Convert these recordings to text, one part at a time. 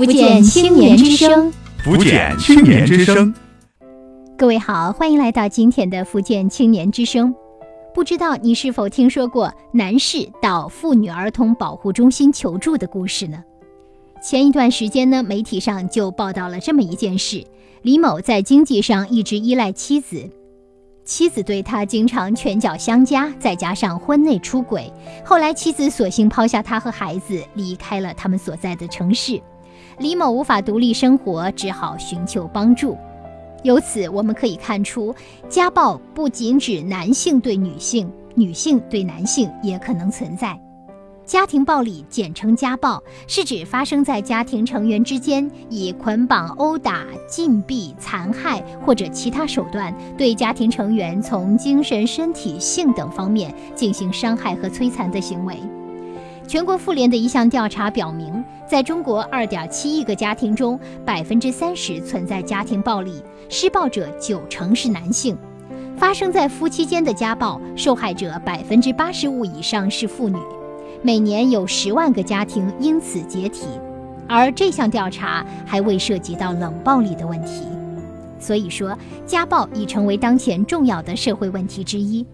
福建青年之声，福建青年之声。各位好，欢迎来到今天的福建青年之声。不知道你是否听说过男士到妇女儿童保护中心求助的故事呢？前一段时间呢，媒体上就报道了这么一件事：李某在经济上一直依赖妻子。妻子对他经常拳脚相加，再加上婚内出轨，后来妻子索性抛下他和孩子，离开了他们所在的城市。李某无法独立生活，只好寻求帮助。由此我们可以看出，家暴不仅指男性对女性，女性对男性也可能存在。家庭暴力，简称家暴，是指发生在家庭成员之间，以捆绑、殴打、禁闭、残害或者其他手段，对家庭成员从精神、身体、性等方面进行伤害和摧残的行为。全国妇联的一项调查表明，在中国2.7亿个家庭中，百分之三十存在家庭暴力，施暴者九成是男性。发生在夫妻间的家暴，受害者百分之八十五以上是妇女。每年有十万个家庭因此解体，而这项调查还未涉及到冷暴力的问题。所以说，家暴已成为当前重要的社会问题之一。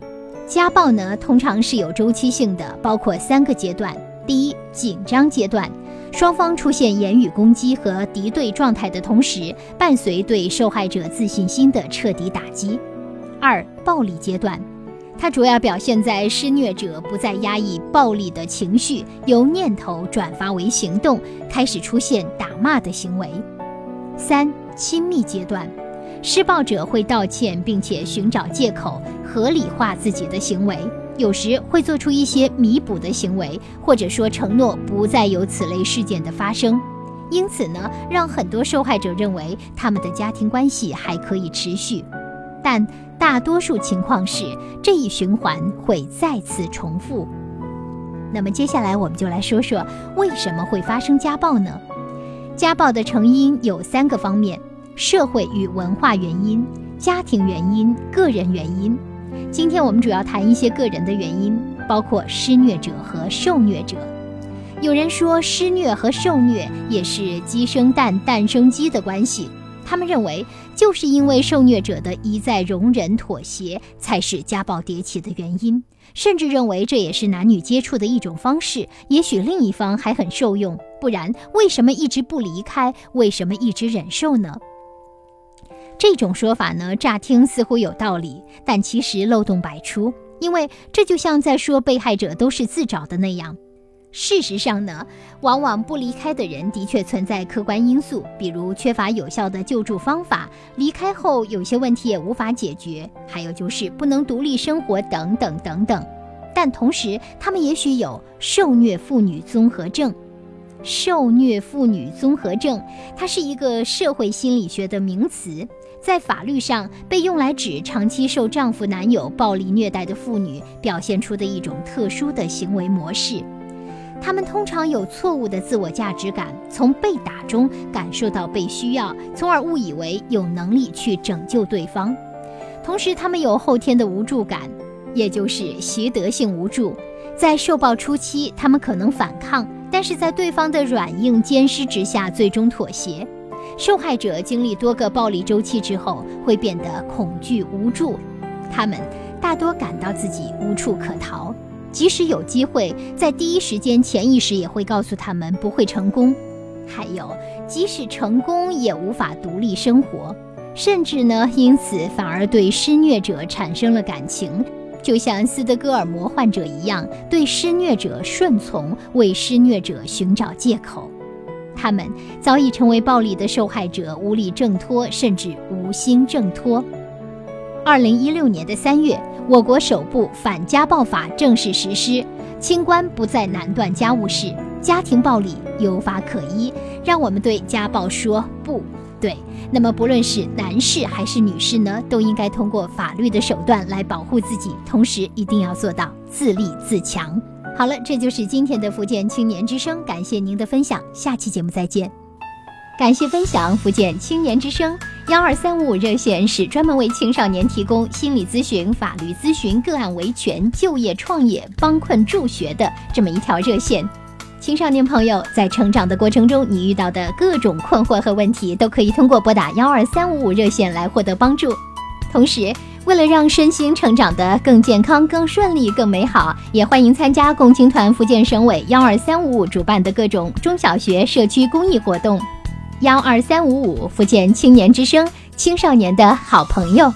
家暴呢，通常是有周期性的，包括三个阶段：第一，紧张阶段，双方出现言语攻击和敌对状态的同时，伴随对受害者自信心的彻底打击；二，暴力阶段。它主要表现在施虐者不再压抑暴力的情绪，由念头转发为行动，开始出现打骂的行为。三、亲密阶段，施暴者会道歉，并且寻找借口合理化自己的行为，有时会做出一些弥补的行为，或者说承诺不再有此类事件的发生。因此呢，让很多受害者认为他们的家庭关系还可以持续，但。大多数情况是这一循环会再次重复。那么接下来我们就来说说为什么会发生家暴呢？家暴的成因有三个方面：社会与文化原因、家庭原因、个人原因。今天我们主要谈一些个人的原因，包括施虐者和受虐者。有人说施虐和受虐也是鸡生蛋，蛋生鸡的关系。他们认为，就是因为受虐者的一再容忍妥协，才是家暴迭起的原因，甚至认为这也是男女接触的一种方式。也许另一方还很受用，不然为什么一直不离开？为什么一直忍受呢？这种说法呢，乍听似乎有道理，但其实漏洞百出，因为这就像在说被害者都是自找的那样。事实上呢，往往不离开的人的确存在客观因素，比如缺乏有效的救助方法，离开后有些问题也无法解决，还有就是不能独立生活等等等等。但同时，他们也许有受虐妇女综合症。受虐妇女综合症，它是一个社会心理学的名词，在法律上被用来指长期受丈夫、男友暴力虐待的妇女表现出的一种特殊的行为模式。他们通常有错误的自我价值感，从被打中感受到被需要，从而误以为有能力去拯救对方。同时，他们有后天的无助感，也就是习得性无助。在受暴初期，他们可能反抗，但是在对方的软硬兼施之下，最终妥协。受害者经历多个暴力周期之后，会变得恐惧无助，他们大多感到自己无处可逃。即使有机会，在第一时间，潜意识也会告诉他们不会成功。还有，即使成功，也无法独立生活，甚至呢，因此反而对施虐者产生了感情，就像斯德哥尔摩患者一样，对施虐者顺从，为施虐者寻找借口。他们早已成为暴力的受害者，无力挣脱，甚至无心挣脱。二零一六年的三月。我国首部反家暴法正式实施，清官不再难断家务事，家庭暴力有法可依，让我们对家暴说不对。那么，不论是男士还是女士呢，都应该通过法律的手段来保护自己，同时一定要做到自立自强。好了，这就是今天的福建青年之声，感谢您的分享，下期节目再见。感谢分享，福建青年之声幺二三五热线是专门为青少年提供心理咨询、法律咨询、个案维权、就业创业、帮困助学的这么一条热线。青少年朋友在成长的过程中，你遇到的各种困惑和问题，都可以通过拨打幺二三五五热线来获得帮助。同时，为了让身心成长得更健康、更顺利、更美好，也欢迎参加共青团福建省委幺二三五五主办的各种中小学社区公益活动。幺二三五五福建青年之声，青少年的好朋友。